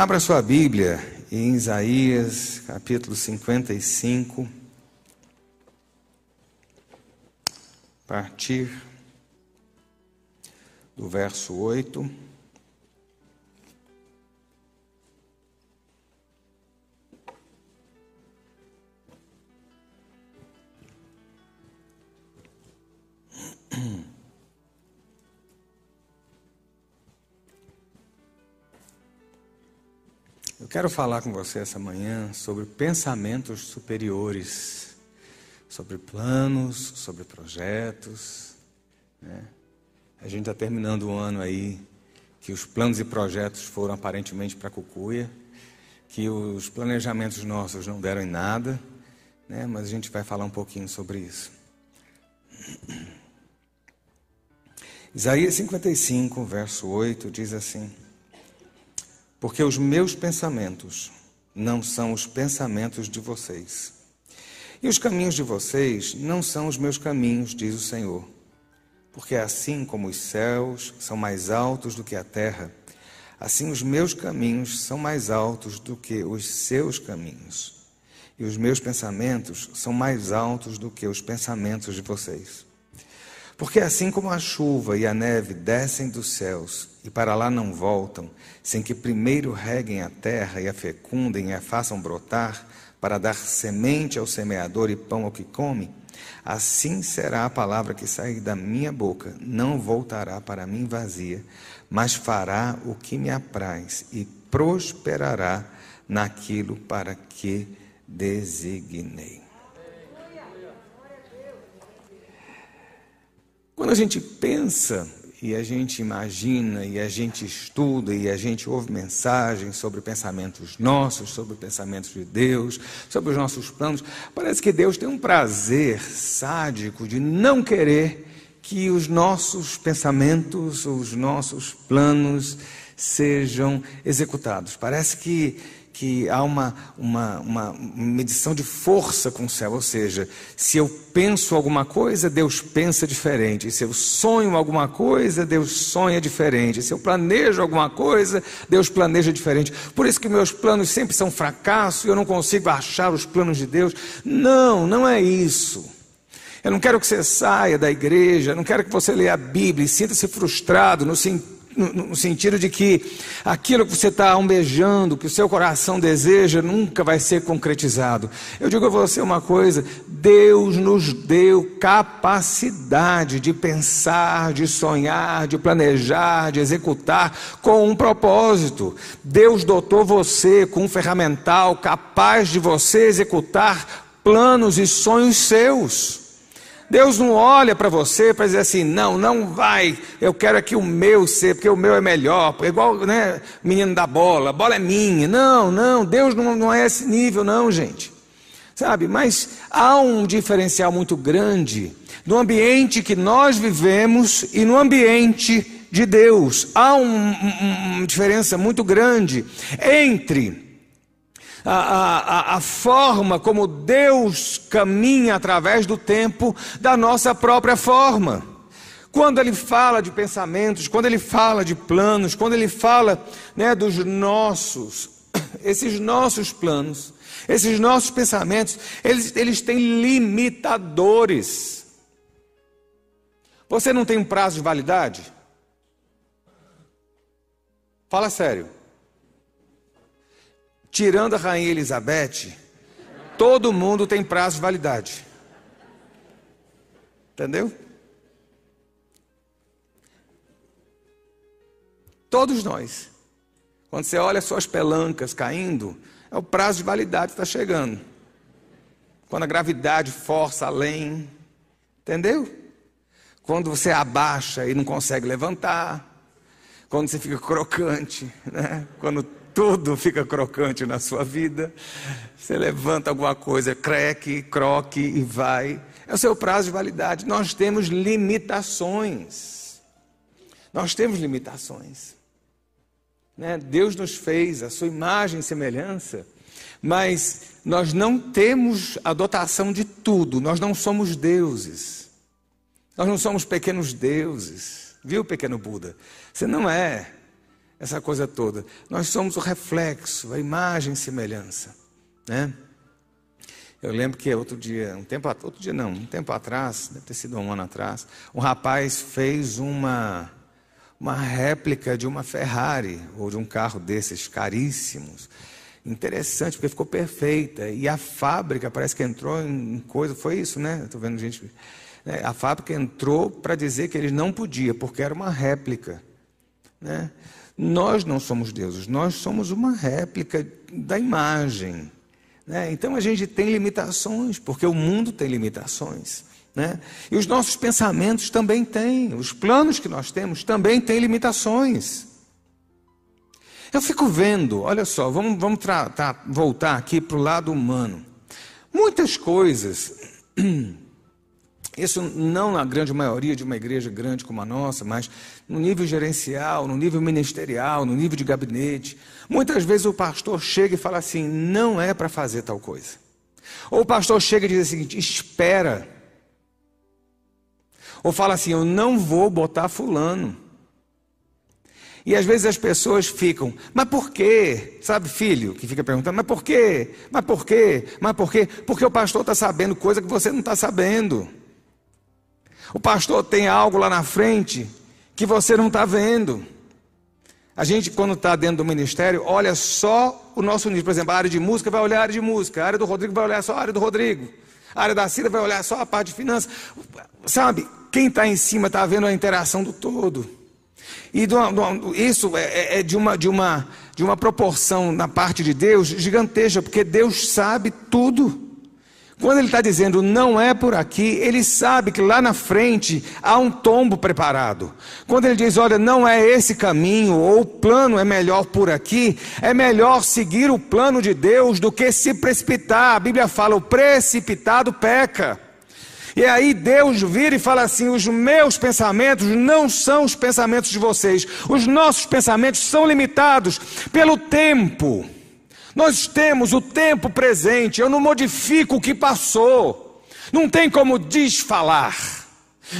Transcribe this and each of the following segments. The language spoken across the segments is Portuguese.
Abra sua Bíblia em Isaías, capítulo 55. A partir do verso 8. Eu quero falar com você essa manhã sobre pensamentos superiores, sobre planos, sobre projetos. Né? A gente está terminando o ano aí que os planos e projetos foram aparentemente para Cucuia, que os planejamentos nossos não deram em nada, né? mas a gente vai falar um pouquinho sobre isso. Isaías 55, verso 8 diz assim: porque os meus pensamentos não são os pensamentos de vocês. E os caminhos de vocês não são os meus caminhos, diz o Senhor. Porque assim como os céus são mais altos do que a terra, assim os meus caminhos são mais altos do que os seus caminhos. E os meus pensamentos são mais altos do que os pensamentos de vocês. Porque assim como a chuva e a neve descem dos céus e para lá não voltam, sem que primeiro reguem a terra e a fecundem e a façam brotar, para dar semente ao semeador e pão ao que come, assim será a palavra que sair da minha boca, não voltará para mim vazia, mas fará o que me apraz e prosperará naquilo para que designei. Quando a gente pensa e a gente imagina e a gente estuda e a gente ouve mensagens sobre pensamentos nossos, sobre pensamentos de Deus, sobre os nossos planos, parece que Deus tem um prazer sádico de não querer que os nossos pensamentos, os nossos planos sejam executados. Parece que que há uma, uma, uma medição de força com o céu, ou seja, se eu penso alguma coisa, Deus pensa diferente, se eu sonho alguma coisa, Deus sonha diferente, se eu planejo alguma coisa, Deus planeja diferente. Por isso que meus planos sempre são fracasso e eu não consigo achar os planos de Deus. Não, não é isso. Eu não quero que você saia da igreja, não quero que você leia a Bíblia e sinta-se frustrado no sentido no, sentido de que aquilo que você está almejando, que o seu coração deseja, nunca vai ser concretizado. Eu digo a você uma coisa: Deus nos deu capacidade de pensar, de sonhar, de planejar, de executar com um propósito. Deus dotou você com um ferramental capaz de você executar planos e sonhos seus. Deus não olha para você para dizer assim, não, não vai, eu quero aqui o meu ser, porque o meu é melhor, igual né, menino da bola, a bola é minha. Não, não, Deus não, não é esse nível, não, gente. Sabe, mas há um diferencial muito grande no ambiente que nós vivemos e no ambiente de Deus. Há um, um, uma diferença muito grande entre a, a, a, forma como Deus caminha através do tempo da nossa própria forma. Quando ele fala de pensamentos, quando ele fala de planos, quando ele fala né, dos nossos, esses nossos planos, esses nossos pensamentos, eles, eles têm limitadores. Você não tem um prazo de validade? Fala sério tirando a rainha Elizabeth, todo mundo tem prazo de validade. Entendeu? Todos nós. Quando você olha suas pelancas caindo, é o prazo de validade está chegando. Quando a gravidade força além, entendeu? Quando você abaixa e não consegue levantar, quando você fica crocante, né? quando tudo fica crocante na sua vida. Você levanta alguma coisa, creque, croque e vai. É o seu prazo de validade. Nós temos limitações. Nós temos limitações. Né? Deus nos fez a sua imagem e semelhança, mas nós não temos a dotação de tudo. Nós não somos deuses. Nós não somos pequenos deuses. Viu, pequeno Buda? Você não é. Essa coisa toda. Nós somos o reflexo, a imagem e semelhança. Né? Eu lembro que outro dia, um tempo outro dia não, um tempo atrás, deve ter sido um ano atrás, um rapaz fez uma uma réplica de uma Ferrari ou de um carro desses caríssimos. Interessante, porque ficou perfeita. E a fábrica parece que entrou em coisa, foi isso, né? Estou vendo gente. Né? A fábrica entrou para dizer que eles não podiam, porque era uma réplica. Né? Nós não somos deuses, nós somos uma réplica da imagem. Né? Então a gente tem limitações, porque o mundo tem limitações. Né? E os nossos pensamentos também têm, os planos que nós temos também têm limitações. Eu fico vendo, olha só, vamos, vamos tratar, voltar aqui para o lado humano. Muitas coisas, isso não na grande maioria de uma igreja grande como a nossa, mas no nível gerencial, no nível ministerial, no nível de gabinete. Muitas vezes o pastor chega e fala assim: não é para fazer tal coisa. Ou o pastor chega e diz o seguinte: espera. Ou fala assim: eu não vou botar fulano. E às vezes as pessoas ficam, mas por quê? Sabe, filho, que fica perguntando, mas por quê? Mas por quê? Mas por quê? Porque o pastor está sabendo coisa que você não está sabendo. O pastor tem algo lá na frente que você não está vendo. A gente, quando está dentro do ministério, olha só o nosso nível. Por exemplo, a área de música vai olhar a área de música, a área do Rodrigo vai olhar só a área do Rodrigo, a área da Cida vai olhar só a parte de finanças. Sabe, quem está em cima está vendo a interação do todo. E isso é, é, é de uma, de, uma, de uma proporção na parte de Deus gigantesca, porque Deus sabe tudo. Quando ele está dizendo não é por aqui, ele sabe que lá na frente há um tombo preparado. Quando ele diz, olha, não é esse caminho, ou o plano é melhor por aqui, é melhor seguir o plano de Deus do que se precipitar. A Bíblia fala, o precipitado peca. E aí Deus vira e fala assim: os meus pensamentos não são os pensamentos de vocês, os nossos pensamentos são limitados pelo tempo. Nós temos o tempo presente, eu não modifico o que passou, não tem como desfalar,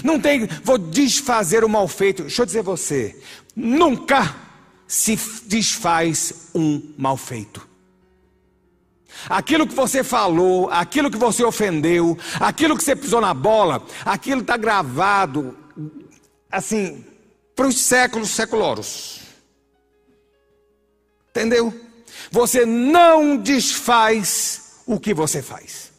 não tem, vou desfazer o mal feito. Deixa eu dizer você, nunca se desfaz um mal feito. Aquilo que você falou, aquilo que você ofendeu, aquilo que você pisou na bola, aquilo está gravado, assim, para os séculos seculoros. Entendeu? Você não desfaz o que você faz.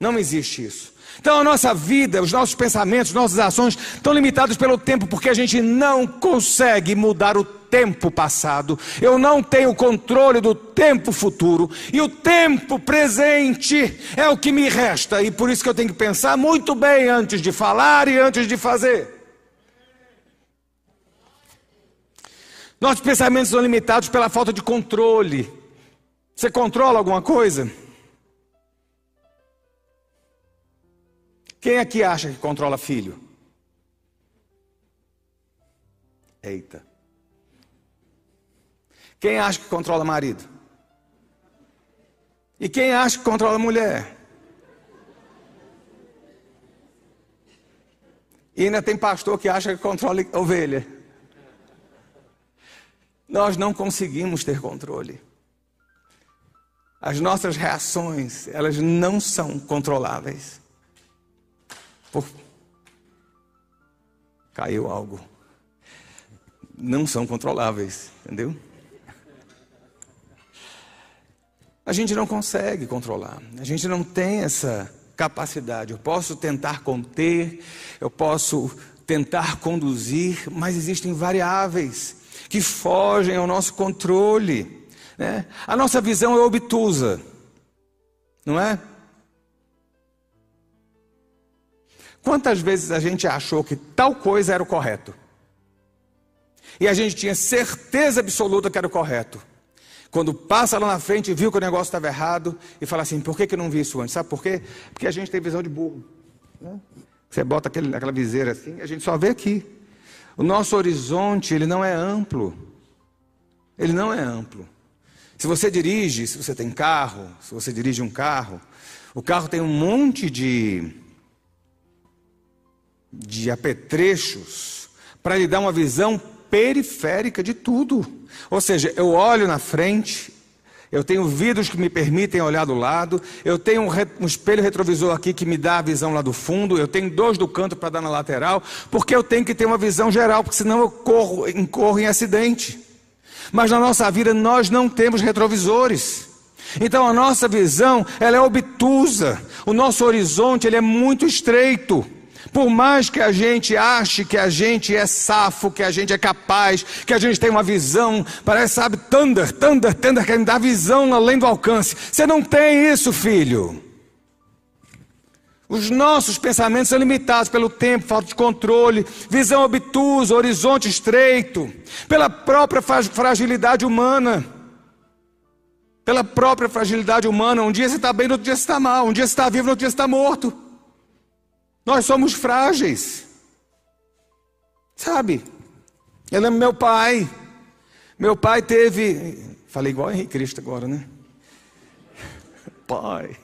Não existe isso. Então a nossa vida, os nossos pensamentos, nossas ações estão limitados pelo tempo, porque a gente não consegue mudar o tempo passado, eu não tenho controle do tempo futuro, e o tempo presente é o que me resta, e por isso que eu tenho que pensar muito bem antes de falar e antes de fazer. Nossos pensamentos são limitados pela falta de controle. Você controla alguma coisa? Quem aqui acha que controla filho? Eita. Quem acha que controla marido? E quem acha que controla mulher? E ainda tem pastor que acha que controla ovelha. Nós não conseguimos ter controle. As nossas reações, elas não são controláveis. Por... Caiu algo. Não são controláveis, entendeu? A gente não consegue controlar, a gente não tem essa capacidade. Eu posso tentar conter, eu posso tentar conduzir, mas existem variáveis que fogem ao nosso controle. Né? A nossa visão é obtusa, não é? Quantas vezes a gente achou que tal coisa era o correto? E a gente tinha certeza absoluta que era o correto. Quando passa lá na frente e viu que o negócio estava errado e fala assim: por que, que não vi isso antes? Sabe por quê? Porque a gente tem visão de burro. Né? Você bota aquele, aquela viseira assim, a gente só vê aqui. O nosso horizonte, ele não é amplo. Ele não é amplo. Se você dirige, se você tem carro, se você dirige um carro, o carro tem um monte de de apetrechos para lhe dar uma visão periférica de tudo. Ou seja, eu olho na frente, eu tenho vidros que me permitem olhar do lado, eu tenho um, re, um, espelho retrovisor aqui que me dá a visão lá do fundo, eu tenho dois do canto para dar na lateral, porque eu tenho que ter uma visão geral, porque senão eu corro, incorro em acidente. Mas na nossa vida nós não temos retrovisores. Então a nossa visão, ela é obtusa. O nosso horizonte, ele é muito estreito. Por mais que a gente ache que a gente é safo, que a gente é capaz, que a gente tem uma visão, parece, sabe, Thunder, Thunder, Thunder, que dá visão além do alcance. Você não tem isso, filho. Os nossos pensamentos são limitados pelo tempo, falta de controle, visão obtusa, horizonte estreito, pela própria fragilidade humana. Pela própria fragilidade humana. Um dia você está bem, no outro dia você está mal. Um dia você está vivo, no outro dia você está morto. Nós somos frágeis. Sabe? Eu lembro meu pai. Meu pai teve. Falei igual Henrique Cristo agora, né? Pai.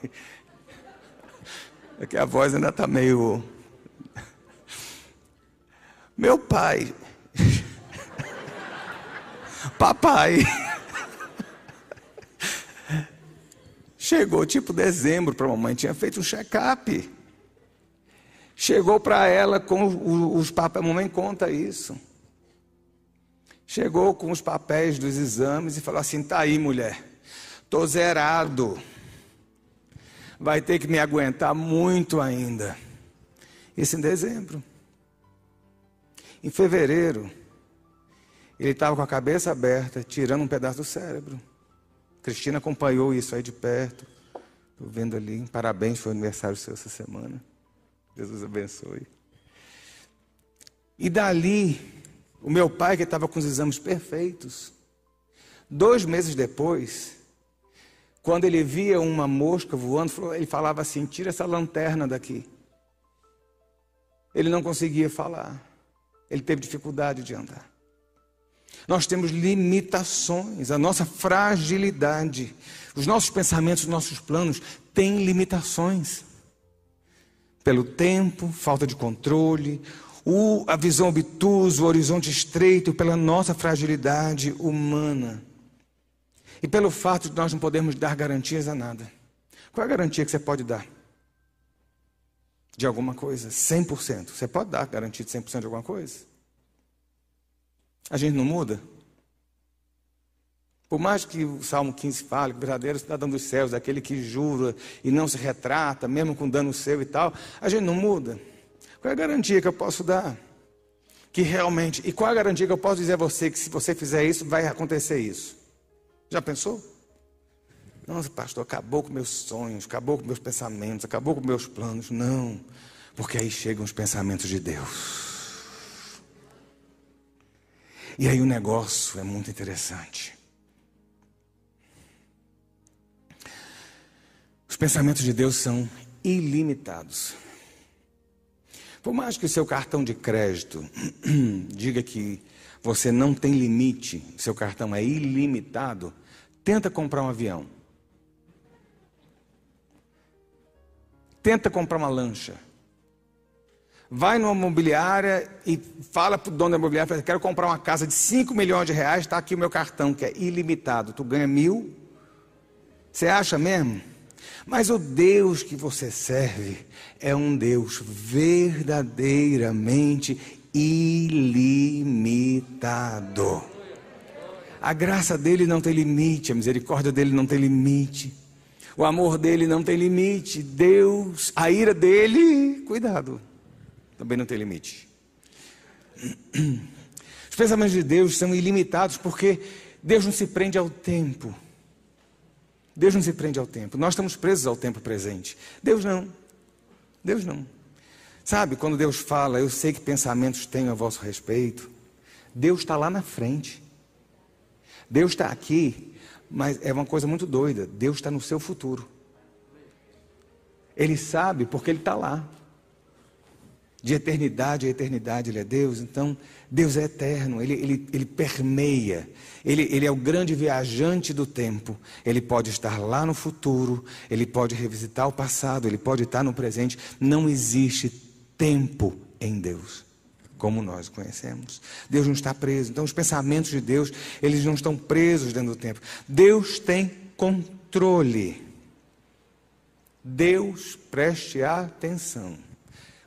É que a voz ainda está meio. Meu pai. Papai. Chegou tipo dezembro para a mamãe, tinha feito um check-up. Chegou para ela com os papéis, a mamãe conta isso. Chegou com os papéis dos exames e falou assim: tá aí, mulher, tô zerado. Vai ter que me aguentar muito ainda. Isso em dezembro. Em fevereiro, ele estava com a cabeça aberta, tirando um pedaço do cérebro. Cristina acompanhou isso aí de perto. Estou vendo ali. Parabéns, foi aniversário seu essa semana. Jesus abençoe. E dali, o meu pai, que estava com os exames perfeitos, dois meses depois, quando ele via uma mosca voando, ele falava assim: tira essa lanterna daqui. Ele não conseguia falar. Ele teve dificuldade de andar. Nós temos limitações, a nossa fragilidade, os nossos pensamentos, os nossos planos têm limitações pelo tempo, falta de controle, o, a visão obtusa, o horizonte estreito, pela nossa fragilidade humana. E pelo fato de nós não podermos dar garantias a nada. Qual é a garantia que você pode dar? De alguma coisa? 100%. Você pode dar garantia de 100% de alguma coisa? A gente não muda? Por mais que o Salmo 15 fale que o verdadeiro cidadão dos céus aquele que jura e não se retrata, mesmo com dano seu e tal, a gente não muda. Qual é a garantia que eu posso dar? Que realmente, e qual é a garantia que eu posso dizer a você que se você fizer isso, vai acontecer isso? Já pensou? Nossa, pastor, acabou com meus sonhos, acabou com meus pensamentos, acabou com meus planos. Não, porque aí chegam os pensamentos de Deus. E aí o negócio é muito interessante. Os pensamentos de Deus são ilimitados. Por mais que o seu cartão de crédito diga que você não tem limite, seu cartão é ilimitado, tenta comprar um avião. Tenta comprar uma lancha. Vai numa imobiliária e fala para o dono da imobiliária, quero comprar uma casa de 5 milhões de reais, está aqui o meu cartão, que é ilimitado. Tu ganha mil. Você acha mesmo? Mas o Deus que você serve é um Deus verdadeiramente ilimitado. A graça dele não tem limite, a misericórdia dele não tem limite, o amor dele não tem limite. Deus, a ira dele, cuidado, também não tem limite. Os pensamentos de Deus são ilimitados porque Deus não se prende ao tempo. Deus não se prende ao tempo. Nós estamos presos ao tempo presente. Deus não. Deus não. Sabe, quando Deus fala, eu sei que pensamentos tenho a vosso respeito. Deus está lá na frente. Deus está aqui, mas é uma coisa muito doida. Deus está no seu futuro. Ele sabe porque Ele está lá. De eternidade a eternidade Ele é Deus. Então, Deus é eterno, Ele, ele, ele permeia, ele, ele é o grande viajante do tempo. Ele pode estar lá no futuro, Ele pode revisitar o passado, Ele pode estar no presente. Não existe tempo em Deus. como nós conhecemos. Deus não está preso. Então, os pensamentos de Deus, eles não estão presos dentro do tempo. Deus tem controle. Deus, preste atenção.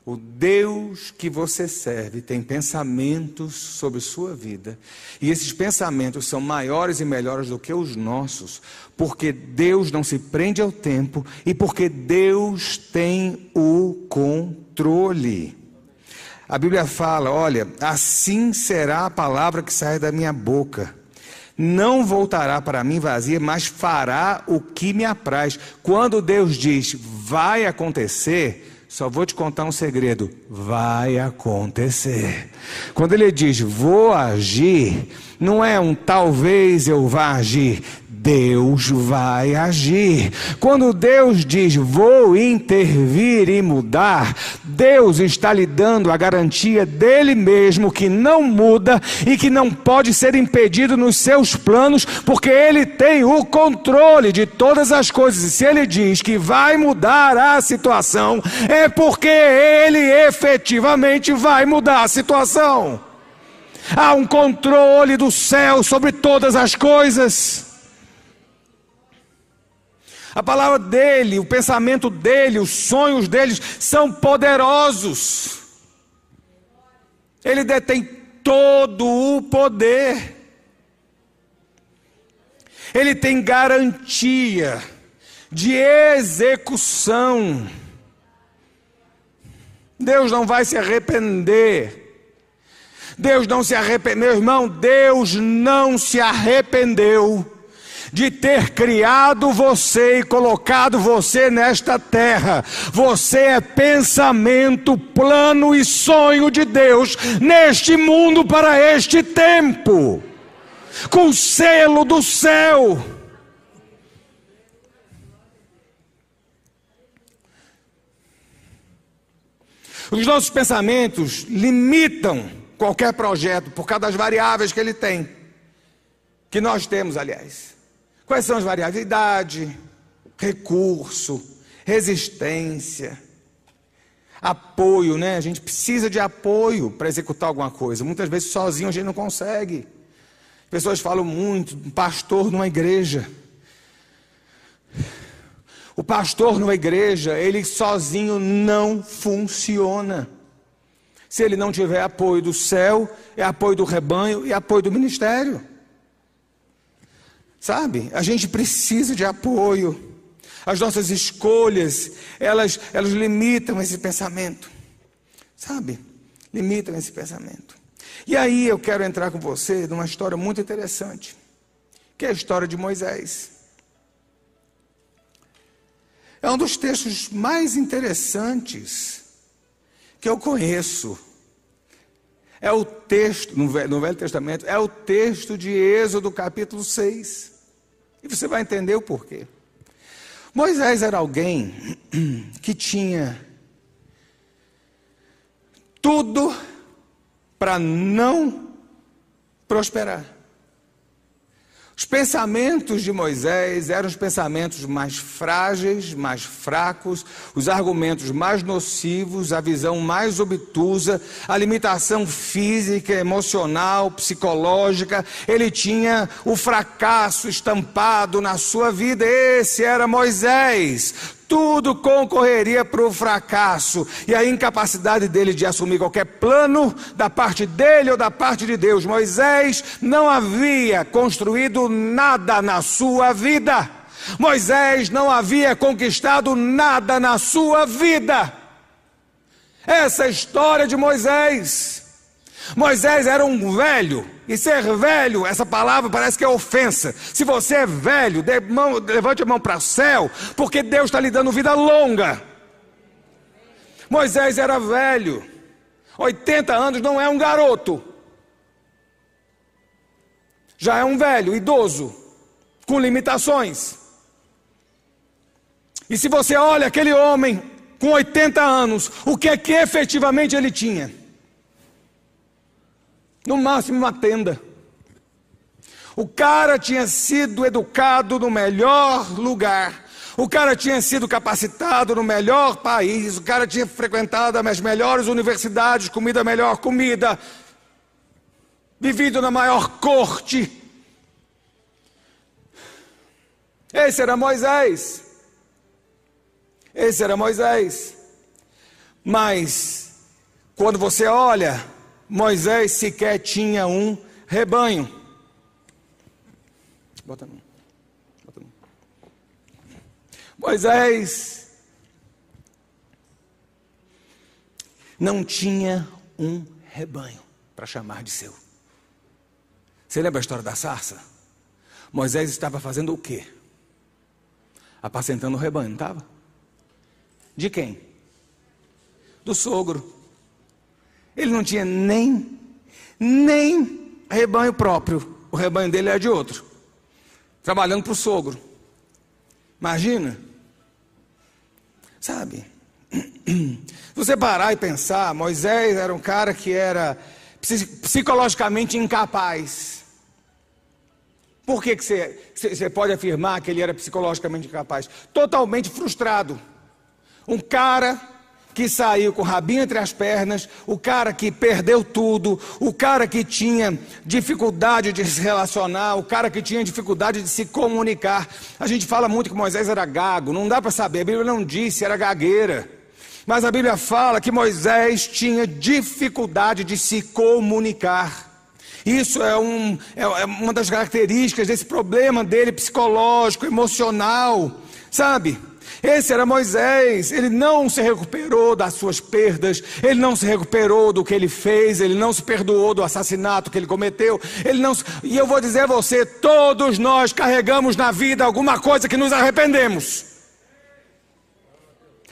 O Deus que você serve tem pensamentos sobre sua vida, e esses pensamentos são maiores e melhores do que os nossos, porque Deus não se prende ao tempo e porque Deus tem o controle. A Bíblia fala: olha, assim será a palavra que sai da minha boca. Não voltará para mim vazia, mas fará o que me apraz. Quando Deus diz vai acontecer, só vou te contar um segredo: vai acontecer. Quando ele diz vou agir, não é um talvez eu vá agir, Deus vai agir. Quando Deus diz vou intervir e mudar, Deus está lhe dando a garantia dele mesmo que não muda e que não pode ser impedido nos seus planos, porque ele tem o controle de todas as coisas. E se ele diz que vai mudar a situação, é porque ele efetivamente vai mudar a situação. Há um controle do céu sobre todas as coisas. A palavra dele, o pensamento dele, os sonhos deles são poderosos. Ele detém todo o poder. Ele tem garantia de execução. Deus não vai se arrepender. Deus não se arrependeu, meu irmão, Deus não se arrependeu de ter criado você e colocado você nesta terra. Você é pensamento, plano e sonho de Deus neste mundo para este tempo, com selo do céu. Os nossos pensamentos limitam qualquer projeto por causa das variáveis que ele tem, que nós temos, aliás. Quais são as variáveis? Idade, recurso, resistência, apoio, né? A gente precisa de apoio para executar alguma coisa. Muitas vezes sozinho a gente não consegue. Pessoas falam muito, um pastor numa igreja. O pastor numa igreja, ele sozinho não funciona. Se ele não tiver apoio do céu, é apoio do rebanho e apoio do ministério. Sabe? A gente precisa de apoio. As nossas escolhas, elas, elas limitam esse pensamento. Sabe? Limitam esse pensamento. E aí eu quero entrar com você numa história muito interessante, que é a história de Moisés. É um dos textos mais interessantes que eu conheço é o texto, no Velho, Testamento, é o texto de Êxodo capítulo 6. E você vai entender o porquê. Moisés era alguém que tinha tudo para não prosperar. Os pensamentos de Moisés eram os pensamentos mais frágeis, mais fracos, os argumentos mais nocivos, a visão mais obtusa, a limitação física, emocional, psicológica. Ele tinha o fracasso estampado na sua vida. Esse era Moisés tudo concorreria para o fracasso e a incapacidade dele de assumir qualquer plano da parte dele ou da parte de Deus. Moisés não havia construído nada na sua vida. Moisés não havia conquistado nada na sua vida. Essa é história de Moisés. Moisés era um velho, e ser velho, essa palavra parece que é ofensa. Se você é velho, mão, levante a mão para o céu, porque Deus está lhe dando vida longa. Moisés era velho, 80 anos não é um garoto, já é um velho, idoso, com limitações. E se você olha aquele homem com 80 anos, o que é que efetivamente ele tinha? No máximo uma tenda. O cara tinha sido educado no melhor lugar. O cara tinha sido capacitado no melhor país, o cara tinha frequentado as melhores universidades, comido a melhor comida, vivido na maior corte. Esse era Moisés. Esse era Moisés. Mas, quando você olha, Moisés sequer tinha um rebanho. Bota não. Moisés não tinha um rebanho para chamar de seu. Você lembra a história da sarça? Moisés estava fazendo o quê? Apacentando o rebanho, não estava? De quem? Do sogro. Ele não tinha nem, nem rebanho próprio. O rebanho dele era de outro. Trabalhando para o sogro. Imagina. Sabe? Se você parar e pensar, Moisés era um cara que era psicologicamente incapaz. Por que, que você, você pode afirmar que ele era psicologicamente incapaz? Totalmente frustrado. Um cara que saiu com o rabinho entre as pernas, o cara que perdeu tudo, o cara que tinha dificuldade de se relacionar, o cara que tinha dificuldade de se comunicar. A gente fala muito que Moisés era gago, não dá para saber, a Bíblia não disse, era gagueira. Mas a Bíblia fala que Moisés tinha dificuldade de se comunicar. Isso é, um, é, é uma das características desse problema dele psicológico, emocional, sabe? Esse era Moisés, ele não se recuperou das suas perdas, ele não se recuperou do que ele fez, ele não se perdoou do assassinato que ele cometeu, ele não E eu vou dizer a você, todos nós carregamos na vida alguma coisa que nos arrependemos.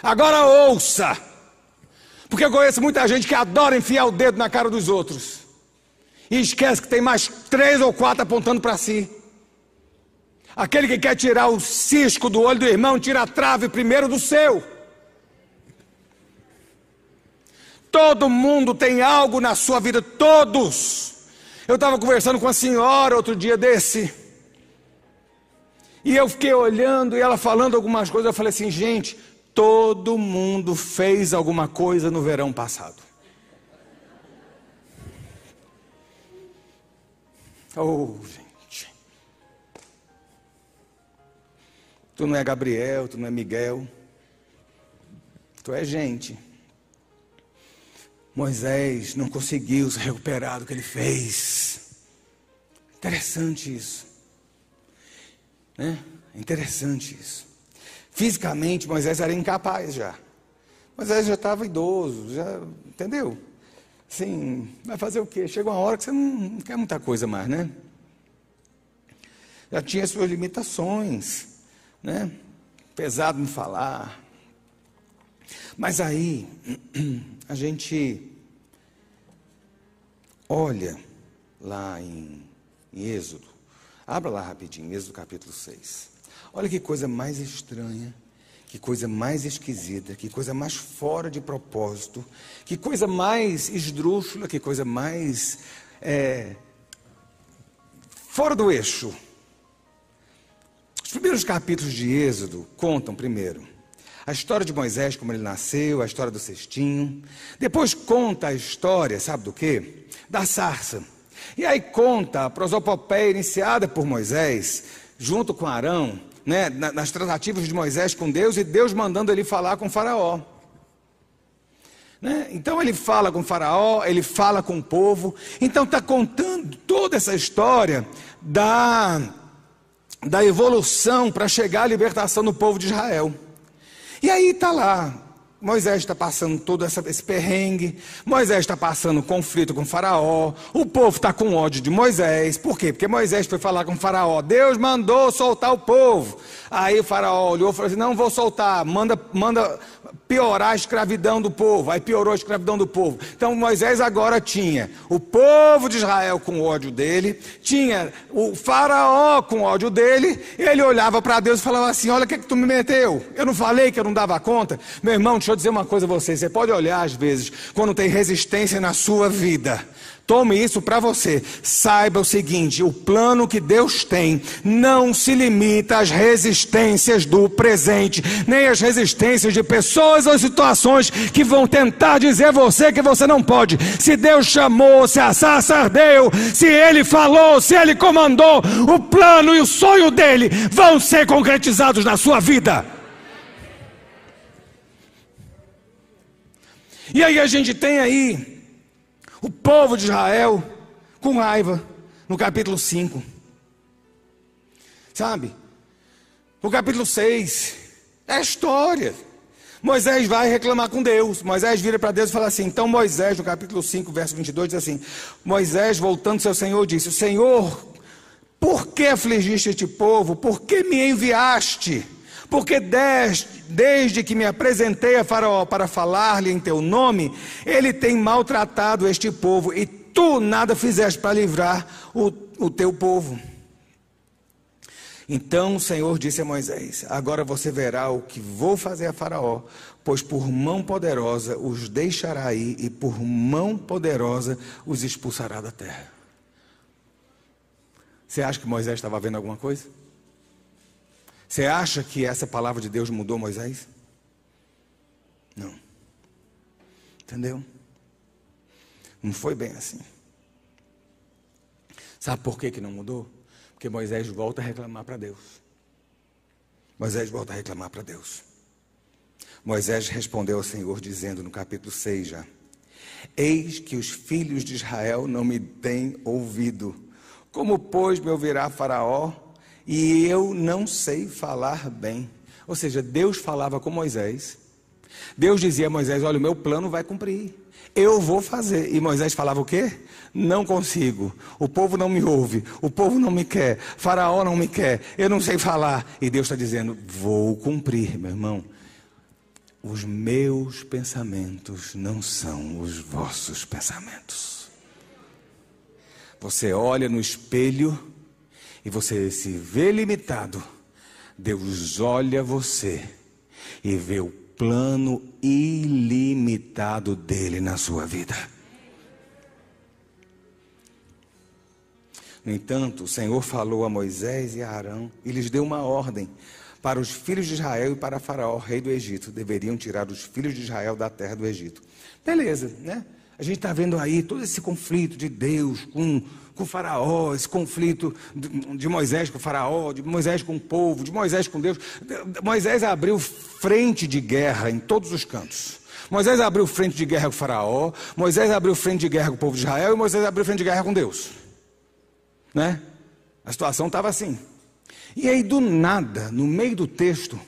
Agora ouça, porque eu conheço muita gente que adora enfiar o dedo na cara dos outros e esquece que tem mais três ou quatro apontando para si. Aquele que quer tirar o cisco do olho do irmão, tira a trave primeiro do seu. Todo mundo tem algo na sua vida, todos. Eu estava conversando com a senhora outro dia desse. E eu fiquei olhando e ela falando algumas coisas. Eu falei assim, gente, todo mundo fez alguma coisa no verão passado. Oh, gente. Tu não é Gabriel, tu não é Miguel. Tu é gente. Moisés não conseguiu se recuperar do que ele fez. Interessante isso. Né? Interessante isso. Fisicamente, Moisés era incapaz já. Moisés já estava idoso, já, entendeu? Sim, vai fazer o quê? Chega uma hora que você não, não quer muita coisa mais, né? Já tinha suas limitações né? Pesado em falar. Mas aí a gente olha lá em, em Êxodo. Abra lá rapidinho, Êxodo capítulo 6. Olha que coisa mais estranha, que coisa mais esquisita, que coisa mais fora de propósito, que coisa mais esdrúxula, que coisa mais é, fora do eixo. Os primeiros capítulos de Êxodo contam, primeiro, a história de Moisés, como ele nasceu, a história do cestinho. Depois conta a história, sabe do quê? Da sarça. E aí conta a prosopopeia iniciada por Moisés, junto com Arão, né, nas tratativas de Moisés com Deus e Deus mandando ele falar com Faraó. Né? Então ele fala com Faraó, ele fala com o povo. Então está contando toda essa história da da evolução para chegar à libertação do povo de Israel. E aí está lá, Moisés está passando todo essa, esse perrengue, Moisés está passando conflito com Faraó, o povo está com ódio de Moisés, por quê? Porque Moisés foi falar com Faraó, Deus mandou soltar o povo. Aí o Faraó olhou e falou assim: não vou soltar, manda, manda piorar a escravidão do povo. Aí piorou a escravidão do povo. Então Moisés agora tinha o povo de Israel com ódio dele, tinha o faraó com ódio dele, ele olhava para Deus e falava assim: Olha o que, é que tu me meteu. Eu não falei que eu não dava conta? Meu irmão, deixa eu dizer uma coisa a você: você pode olhar às vezes, quando tem resistência na sua vida, Tome isso para você. Saiba o seguinte: o plano que Deus tem não se limita às resistências do presente, nem às resistências de pessoas ou situações que vão tentar dizer a você que você não pode. Se Deus chamou, se a sarça ardeu, se Ele falou, se Ele comandou, o plano e o sonho dele vão ser concretizados na sua vida. E aí a gente tem aí o povo de Israel com raiva, no capítulo 5. Sabe? O capítulo 6 é história. Moisés vai reclamar com Deus. Moisés vira para Deus e fala assim: então Moisés, no capítulo 5, verso 22, diz assim: Moisés, voltando ao Senhor, disse: Senhor, por que afligiste este povo? Por que me enviaste? Porque desde, desde que me apresentei a Faraó para falar-lhe em teu nome, ele tem maltratado este povo, e tu nada fizeste para livrar o, o teu povo. Então o Senhor disse a Moisés: Agora você verá o que vou fazer a Faraó, pois por mão poderosa os deixará ir, e por mão poderosa os expulsará da terra. Você acha que Moisés estava vendo alguma coisa? Você acha que essa palavra de Deus mudou Moisés? Não. Entendeu? Não foi bem assim. Sabe por que, que não mudou? Porque Moisés volta a reclamar para Deus. Moisés volta a reclamar para Deus. Moisés respondeu ao Senhor, dizendo no capítulo 6 já: Eis que os filhos de Israel não me têm ouvido. Como, pois, me ouvirá Faraó e eu não sei falar bem. Ou seja, Deus falava com Moisés. Deus dizia a Moisés: Olha, o meu plano vai cumprir. Eu vou fazer. E Moisés falava o quê? Não consigo. O povo não me ouve. O povo não me quer. Faraó não me quer. Eu não sei falar. E Deus está dizendo: Vou cumprir, meu irmão. Os meus pensamentos não são os vossos pensamentos. Você olha no espelho e você se vê limitado, Deus olha você e vê o plano ilimitado dele na sua vida. No entanto, o Senhor falou a Moisés e a Arão e lhes deu uma ordem para os filhos de Israel e para Faraó, rei do Egito. Deveriam tirar os filhos de Israel da terra do Egito. Beleza, né? A gente está vendo aí todo esse conflito de Deus com com o Faraó, esse conflito de Moisés com o Faraó, de Moisés com o povo, de Moisés com Deus. Moisés abriu frente de guerra em todos os cantos. Moisés abriu frente de guerra com o Faraó, Moisés abriu frente de guerra com o povo de Israel e Moisés abriu frente de guerra com Deus. Né? A situação estava assim. E aí, do nada, no meio do texto,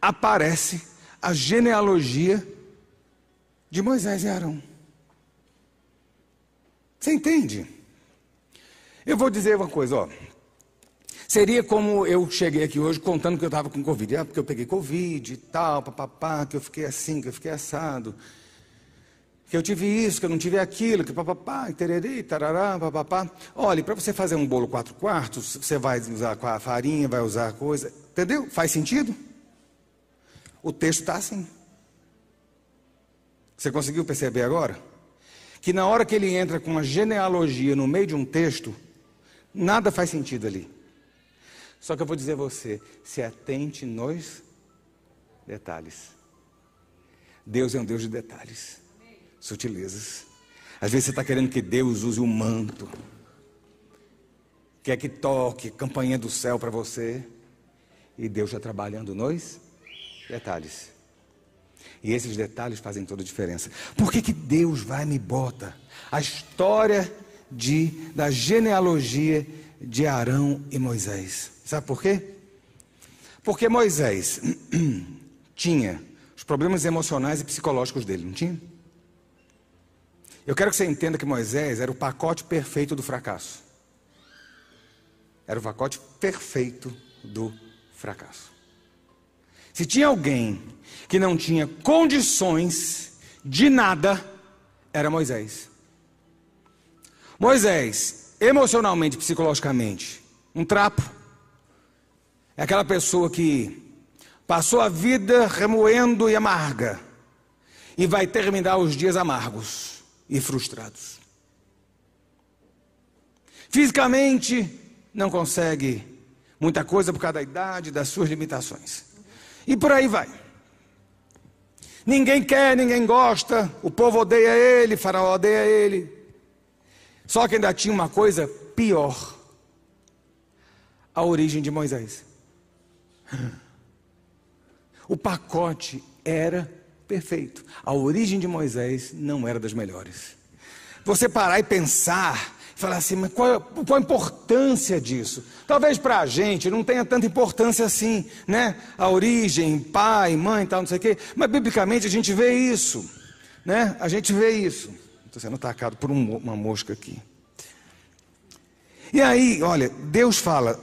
aparece a genealogia de Moisés e Arão. Você entende? Eu vou dizer uma coisa, ó. Seria como eu cheguei aqui hoje contando que eu estava com Covid. Ah, porque eu peguei Covid e tal, papapá, que eu fiquei assim, que eu fiquei assado. Que eu tive isso, que eu não tive aquilo, que papapá, tererê, tarará, papapá. Olha, para você fazer um bolo quatro quartos, você vai usar a farinha, vai usar coisa. Entendeu? Faz sentido? O texto está assim. Você conseguiu perceber agora? Que na hora que ele entra com uma genealogia no meio de um texto, Nada faz sentido ali. Só que eu vou dizer a você: se atente nos detalhes. Deus é um Deus de detalhes, sutilezas. Às vezes você está querendo que Deus use um manto, quer que toque campainha do céu para você, e Deus está trabalhando nos detalhes. E esses detalhes fazem toda a diferença. Por que, que Deus vai me bota a história de, da genealogia de Arão e Moisés. Sabe por quê? Porque Moisés tinha os problemas emocionais e psicológicos dele, não tinha? Eu quero que você entenda que Moisés era o pacote perfeito do fracasso. Era o pacote perfeito do fracasso. Se tinha alguém que não tinha condições de nada, era Moisés. Moisés, emocionalmente, psicologicamente, um trapo. É aquela pessoa que passou a vida remoendo e amarga e vai terminar os dias amargos e frustrados. Fisicamente, não consegue muita coisa por causa da idade, das suas limitações. E por aí vai. Ninguém quer, ninguém gosta, o povo odeia ele, Faraó odeia ele. Só que ainda tinha uma coisa pior: a origem de Moisés. O pacote era perfeito. A origem de Moisés não era das melhores. Você parar e pensar, falar assim, mas qual, qual a importância disso? Talvez para a gente não tenha tanta importância assim, né? A origem, pai, mãe, tal, não sei o quê. Mas biblicamente a gente vê isso, né? A gente vê isso. Estou sendo atacado por um, uma mosca aqui. E aí, olha, Deus fala,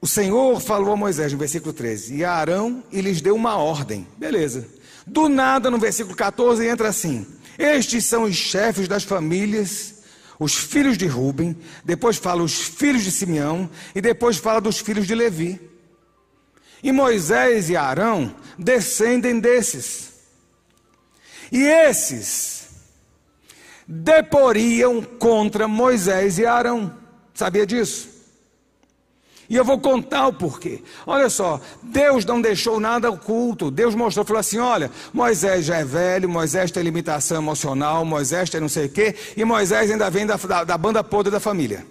o Senhor falou a Moisés no versículo 13, e a Arão e lhes deu uma ordem. Beleza. Do nada, no versículo 14, entra assim: Estes são os chefes das famílias, os filhos de Ruben, depois fala os filhos de Simeão, e depois fala dos filhos de Levi. E Moisés e Arão descendem desses. E esses deporiam contra Moisés e Arão. Sabia disso? E eu vou contar o porquê. Olha só, Deus não deixou nada oculto. Deus mostrou, falou assim: olha, Moisés já é velho, Moisés tem limitação emocional, Moisés tem não sei o quê, e Moisés ainda vem da, da, da banda podre da família.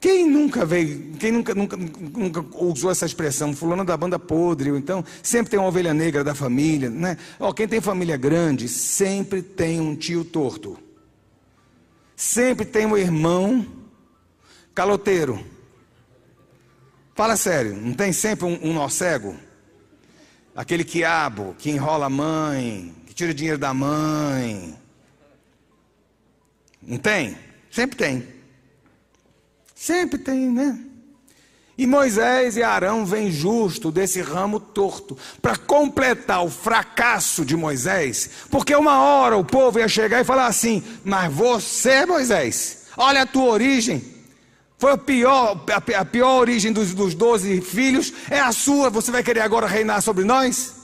Quem nunca veio, quem nunca, nunca, nunca usou essa expressão, fulano da banda podre, ou então sempre tem uma ovelha negra da família, né? Ó, quem tem família grande sempre tem um tio torto. Sempre tem um irmão caloteiro. Fala sério, não tem sempre um, um nó cego? Aquele quiabo que enrola a mãe, que tira dinheiro da mãe. Não tem? Sempre tem. Sempre tem, né? E Moisés e Arão vêm justo desse ramo torto para completar o fracasso de Moisés, porque uma hora o povo ia chegar e falar assim: Mas você, Moisés, olha a tua origem, foi a pior, a pior origem dos, dos doze filhos, é a sua, você vai querer agora reinar sobre nós?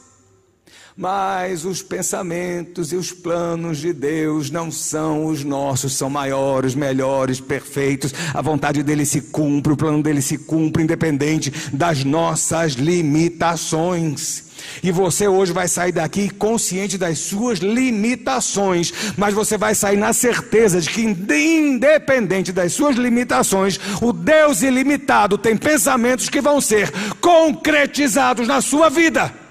Mas os pensamentos e os planos de Deus não são os nossos, são maiores, melhores, perfeitos. A vontade dele se cumpre, o plano dele se cumpre, independente das nossas limitações. E você hoje vai sair daqui consciente das suas limitações, mas você vai sair na certeza de que, independente das suas limitações, o Deus ilimitado tem pensamentos que vão ser concretizados na sua vida.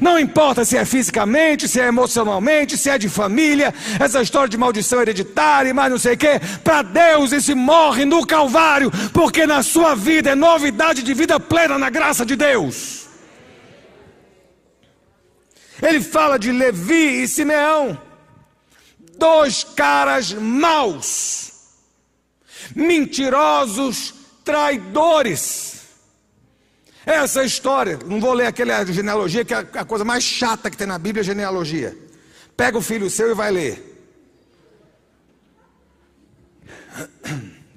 Não importa se é fisicamente, se é emocionalmente, se é de família, essa história de maldição hereditária e mais não sei o quê. Para Deus, esse morre no Calvário, porque na sua vida é novidade de vida plena na graça de Deus. Ele fala de Levi e Simeão, dois caras maus, mentirosos, traidores. Essa história, não vou ler aquela genealogia, que é a coisa mais chata que tem na Bíblia é genealogia. Pega o filho seu e vai ler.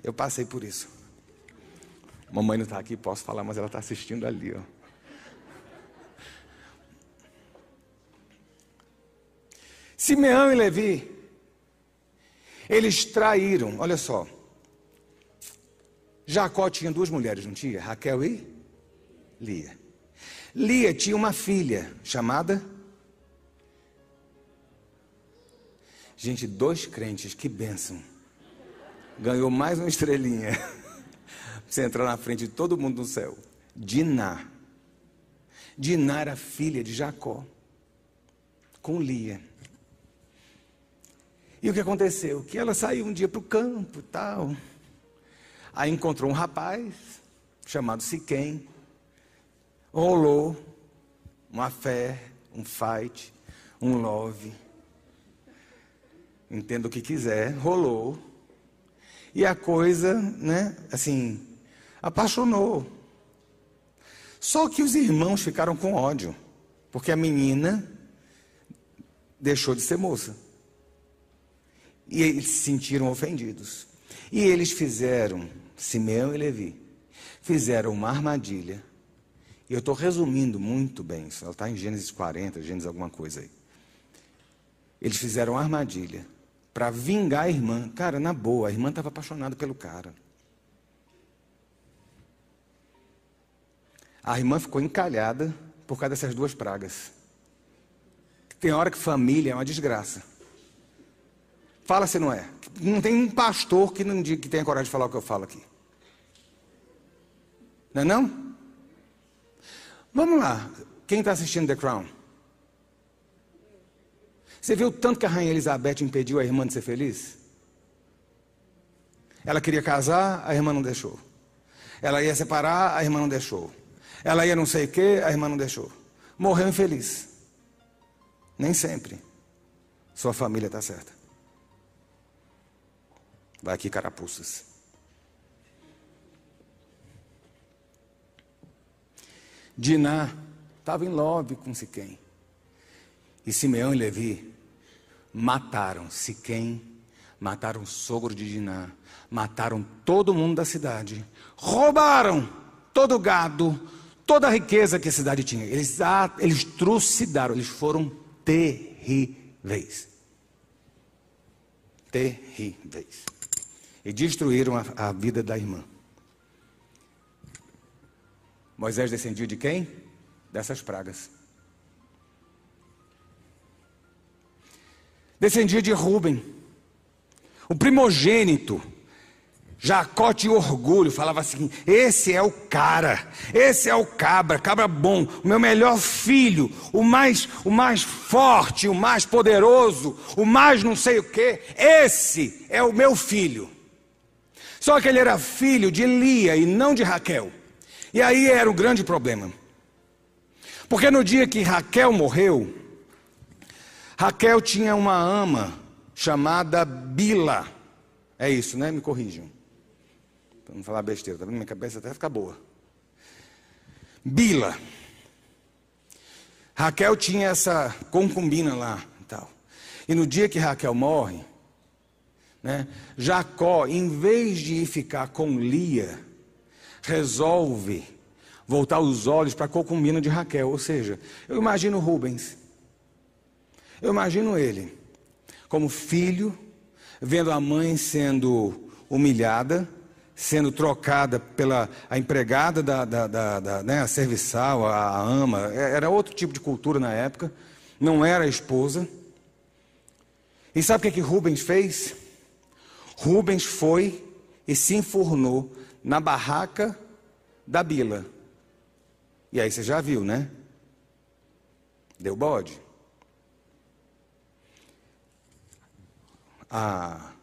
Eu passei por isso. Mamãe não está aqui, posso falar, mas ela está assistindo ali. Ó. Simeão e Levi, eles traíram, olha só. Jacó tinha duas mulheres, não tinha? Raquel e Lia. Lia tinha uma filha chamada. Gente, dois crentes, que bênção. Ganhou mais uma estrelinha. Você entrar na frente de todo mundo no céu. Diná. Diná era filha de Jacó. Com Lia. E o que aconteceu? Que ela saiu um dia para o campo tal. Aí encontrou um rapaz chamado Siquém. Rolou uma fé, um fight, um love. Entenda o que quiser, rolou. E a coisa, né, assim, apaixonou. Só que os irmãos ficaram com ódio, porque a menina deixou de ser moça. E eles se sentiram ofendidos. E eles fizeram, Simeão e Levi, fizeram uma armadilha. E eu estou resumindo muito bem isso. Ela está em Gênesis 40, Gênesis alguma coisa aí. Eles fizeram uma armadilha para vingar a irmã. Cara, na boa, a irmã estava apaixonada pelo cara. A irmã ficou encalhada por causa dessas duas pragas. Tem hora que família é uma desgraça. Fala se não é. Não tem um pastor que não que tenha coragem de falar o que eu falo aqui. Não é não? Vamos lá. Quem está assistindo The Crown? Você viu tanto que a rainha Elizabeth impediu a irmã de ser feliz? Ela queria casar, a irmã não deixou. Ela ia separar, a irmã não deixou. Ela ia não sei o que, a irmã não deixou. Morreu infeliz. Nem sempre. Sua família está certa. Vai aqui, carapuças. Diná estava em love com Siquém. E Simeão e Levi mataram Siquém, mataram o sogro de Diná, mataram todo mundo da cidade, roubaram todo o gado, toda a riqueza que a cidade tinha. Eles, eles trucidaram, eles foram terríveis. Terríveis. E destruíram a, a vida da irmã. Moisés descendiu de quem? Dessas pragas. Descendia de Rubem, o primogênito Jacó tinha orgulho, falava assim: esse é o cara, esse é o cabra, cabra bom, o meu melhor filho, o mais, o mais forte, o mais poderoso, o mais não sei o que, esse é o meu filho. Só que ele era filho de Lia e não de Raquel. E aí era o grande problema. Porque no dia que Raquel morreu, Raquel tinha uma ama chamada Bila. É isso, né? Me corrijam. Para não falar besteira, tá vendo? Minha cabeça até fica boa. Bila. Raquel tinha essa concubina lá e tal. E no dia que Raquel morre, né, Jacó, em vez de ficar com Lia, resolve voltar os olhos para a concubina de Raquel. Ou seja, eu imagino Rubens. Eu imagino ele como filho, vendo a mãe sendo humilhada, sendo trocada pela a empregada da, da, da, da né, a serviçal, a, a ama, é, era outro tipo de cultura na época, não era a esposa. E sabe o que, é que Rubens fez? Rubens foi e se enfurnou na barraca da Bila. E aí você já viu, né? Deu bode. A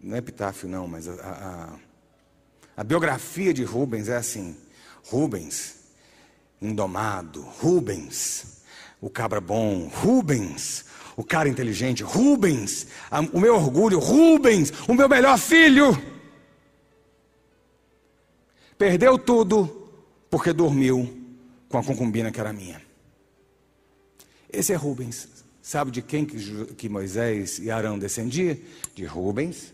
não é epitáfio não, mas a, a, a biografia de Rubens é assim: Rubens, indomado, Rubens, o cabra bom, Rubens, o cara inteligente, Rubens, o meu orgulho, Rubens, o meu melhor filho. Perdeu tudo porque dormiu com a concubina que era minha. Esse é Rubens. Sabe de quem que, que Moisés e Arão descendiam? De Rubens,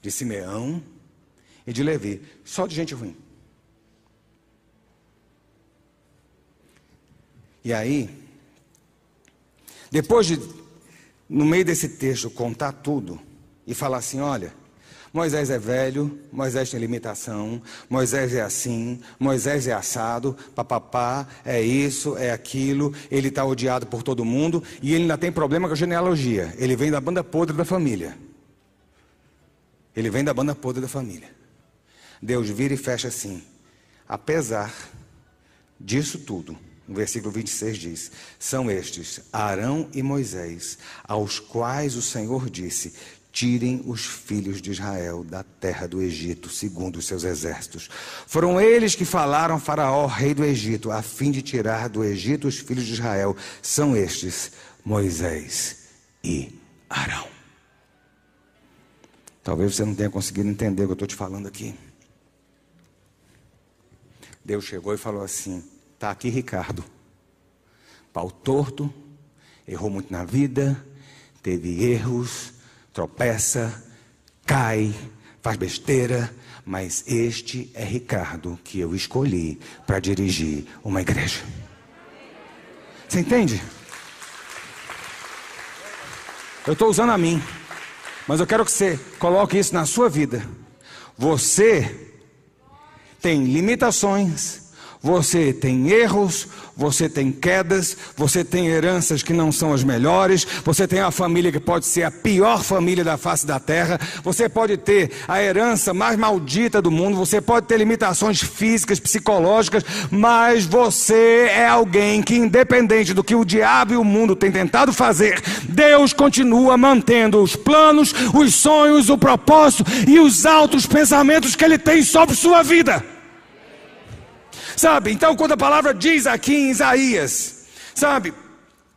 de Simeão e de Levi. Só de gente ruim. E aí, depois de, no meio desse texto, contar tudo e falar assim: olha, Moisés é velho, Moisés tem limitação, Moisés é assim, Moisés é assado, papapá, é isso, é aquilo, ele está odiado por todo mundo e ele ainda tem problema com a genealogia. Ele vem da banda podre da família. Ele vem da banda podre da família. Deus vira e fecha assim. Apesar disso tudo, no versículo 26 diz: São estes Arão e Moisés, aos quais o Senhor disse: Tirem os filhos de Israel da terra do Egito, segundo os seus exércitos. Foram eles que falaram a Faraó, rei do Egito, a fim de tirar do Egito os filhos de Israel. São estes Moisés e Arão. Talvez você não tenha conseguido entender o que eu estou te falando aqui. Deus chegou e falou assim: está aqui Ricardo, pau torto, errou muito na vida, teve erros, tropeça, cai, faz besteira, mas este é Ricardo que eu escolhi para dirigir uma igreja. Você entende? Eu estou usando a mim. Mas eu quero que você coloque isso na sua vida. Você tem limitações, você tem erros, você tem quedas, você tem heranças que não são as melhores, você tem uma família que pode ser a pior família da face da terra, você pode ter a herança mais maldita do mundo, você pode ter limitações físicas, psicológicas, mas você é alguém que, independente do que o diabo e o mundo têm tentado fazer, Deus continua mantendo os planos, os sonhos, o propósito e os altos pensamentos que Ele tem sobre sua vida. Sabe? Então, quando a palavra diz aqui em Isaías, sabe?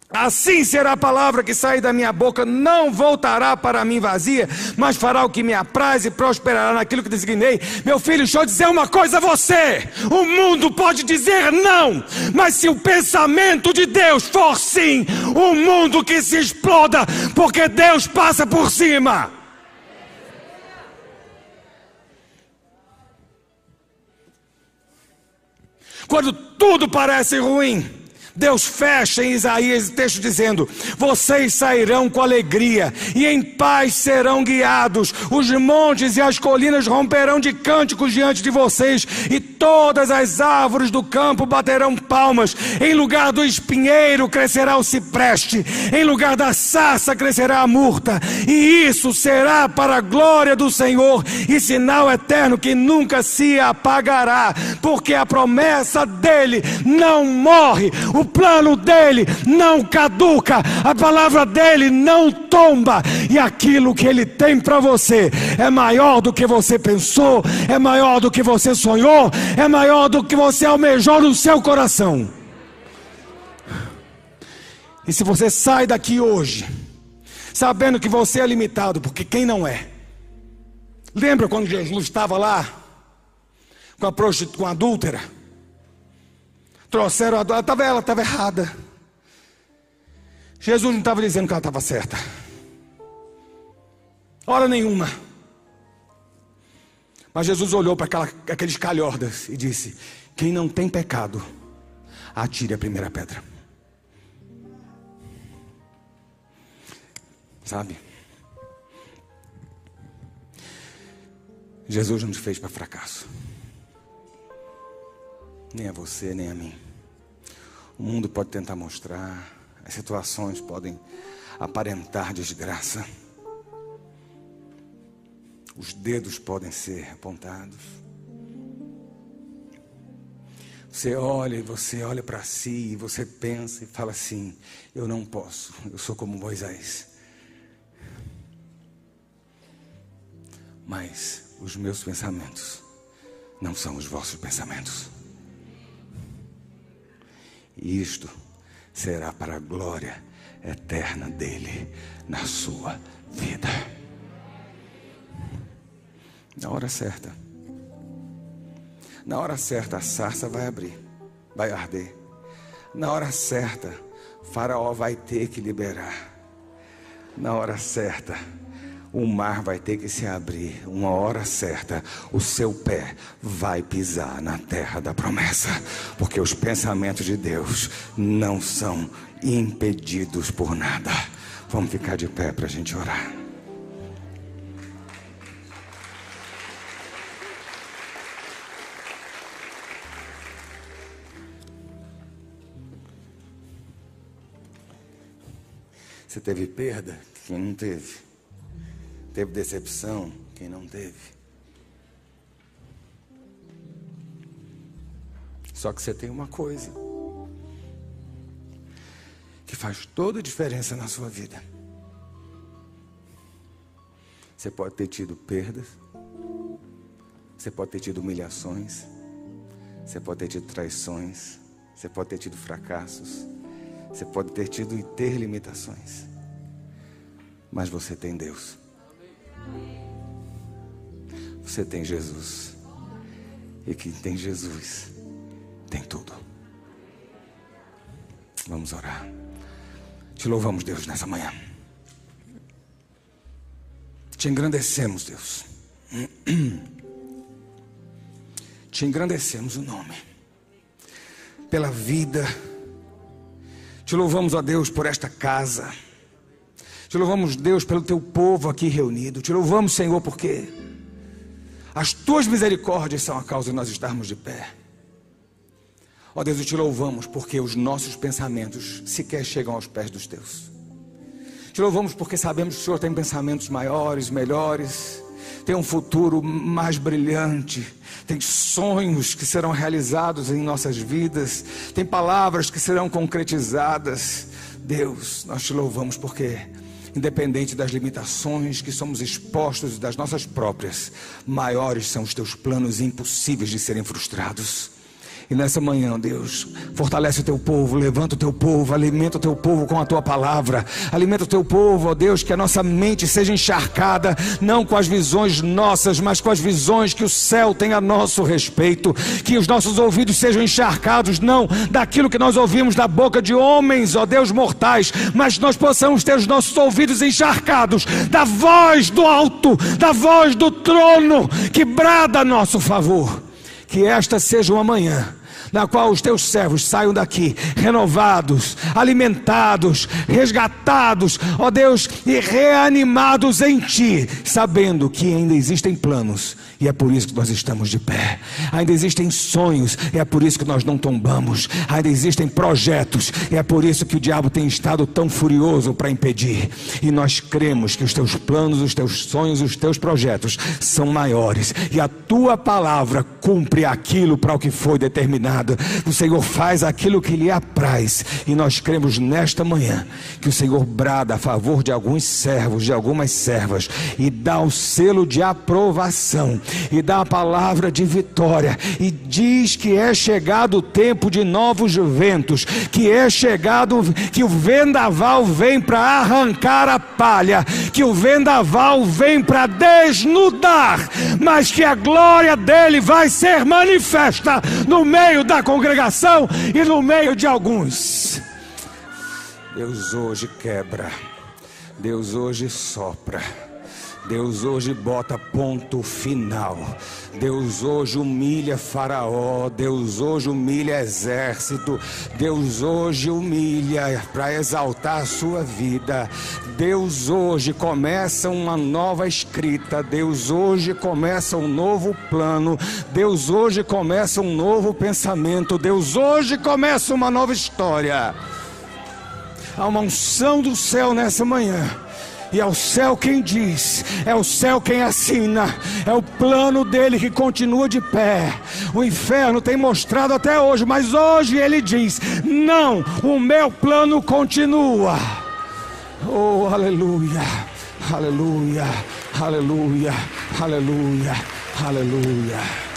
Assim será a palavra que sai da minha boca, não voltará para mim vazia, mas fará o que me apraz e prosperará naquilo que designei. Meu filho, deixa eu dizer uma coisa a você: o mundo pode dizer não, mas se o pensamento de Deus for sim, o mundo que se exploda, porque Deus passa por cima. Quando tudo parece ruim, Deus fecha em Isaías o texto dizendo: Vocês sairão com alegria e em paz serão guiados. Os montes e as colinas romperão de cânticos diante de vocês, e todas as árvores do campo baterão palmas. Em lugar do espinheiro crescerá o cipreste, em lugar da sarça crescerá a murta, e isso será para a glória do Senhor e sinal eterno que nunca se apagará, porque a promessa dele não morre. O o plano dele não caduca, a palavra dele não tomba, e aquilo que ele tem para você é maior do que você pensou, é maior do que você sonhou, é maior do que você almejou no seu coração. E se você sai daqui hoje, sabendo que você é limitado, porque quem não é? Lembra quando Jesus estava lá com a com a adúltera? Trouxeram a ela ela estava errada. Jesus não estava dizendo que ela estava certa. Hora nenhuma. Mas Jesus olhou para aqueles calhordas e disse: Quem não tem pecado, atire a primeira pedra. Sabe? Jesus não te fez para fracasso. Nem a você, nem a mim. O mundo pode tentar mostrar, as situações podem aparentar desgraça. Os dedos podem ser apontados. Você olha e você olha para si e você pensa e fala assim: eu não posso, eu sou como Moisés. Mas os meus pensamentos não são os vossos pensamentos. Isto será para a glória eterna dele na sua vida. Na hora certa. Na hora certa a sarça vai abrir, vai arder. Na hora certa, Faraó vai ter que liberar. Na hora certa, o mar vai ter que se abrir, uma hora certa, o seu pé vai pisar na terra da promessa, porque os pensamentos de Deus não são impedidos por nada. Vamos ficar de pé para a gente orar. Você teve perda? Quem não teve? Teve decepção? Quem não teve? Só que você tem uma coisa que faz toda a diferença na sua vida. Você pode ter tido perdas, você pode ter tido humilhações, você pode ter tido traições, você pode ter tido fracassos, você pode ter tido e ter limitações, mas você tem Deus. Você tem Jesus. E quem tem Jesus tem tudo. Vamos orar. Te louvamos, Deus, nessa manhã. Te engrandecemos, Deus. Te engrandecemos o nome. Pela vida. Te louvamos, ó Deus, por esta casa. Te louvamos, Deus, pelo teu povo aqui reunido. Te louvamos, Senhor, porque as tuas misericórdias são a causa de nós estarmos de pé. Ó oh, Deus, te louvamos porque os nossos pensamentos sequer chegam aos pés dos teus. Te louvamos porque sabemos que o Senhor tem pensamentos maiores, melhores, tem um futuro mais brilhante, tem sonhos que serão realizados em nossas vidas, tem palavras que serão concretizadas. Deus, nós te louvamos porque independente das limitações que somos expostos das nossas próprias, maiores são os teus planos impossíveis de serem frustrados. E nessa manhã, Deus, fortalece o teu povo, levanta o teu povo, alimenta o teu povo com a tua palavra. Alimenta o teu povo, ó Deus, que a nossa mente seja encharcada, não com as visões nossas, mas com as visões que o céu tem a nosso respeito. Que os nossos ouvidos sejam encharcados, não daquilo que nós ouvimos da boca de homens, ó Deus, mortais, mas nós possamos ter os nossos ouvidos encharcados da voz do alto, da voz do trono que brada a nosso favor. Que esta seja uma manhã na qual os teus servos saiam daqui renovados, alimentados, resgatados, ó Deus, e reanimados em Ti, sabendo que ainda existem planos e é por isso que nós estamos de pé. Ainda existem sonhos e é por isso que nós não tombamos. Ainda existem projetos e é por isso que o diabo tem estado tão furioso para impedir. E nós cremos que os teus planos, os teus sonhos, os teus projetos são maiores e a tua palavra cumpre aquilo para o que foi determinado o Senhor faz aquilo que lhe apraz. E nós cremos nesta manhã que o Senhor brada a favor de alguns servos, de algumas servas, e dá o selo de aprovação, e dá a palavra de vitória, e diz que é chegado o tempo de novos ventos, que é chegado, que o vendaval vem para arrancar a palha, que o vendaval vem para desnudar, mas que a glória dele vai ser manifesta no meio da congregação e no meio de alguns. Deus hoje quebra, Deus hoje sopra. Deus hoje bota ponto final. Deus hoje humilha Faraó. Deus hoje humilha exército. Deus hoje humilha para exaltar a sua vida. Deus hoje começa uma nova escrita. Deus hoje começa um novo plano. Deus hoje começa um novo pensamento. Deus hoje começa uma nova história. Há uma unção do céu nessa manhã e é o céu quem diz, é o céu quem assina, é o plano dele que continua de pé. O inferno tem mostrado até hoje, mas hoje ele diz: não, o meu plano continua. Oh, aleluia, aleluia, aleluia, aleluia, aleluia.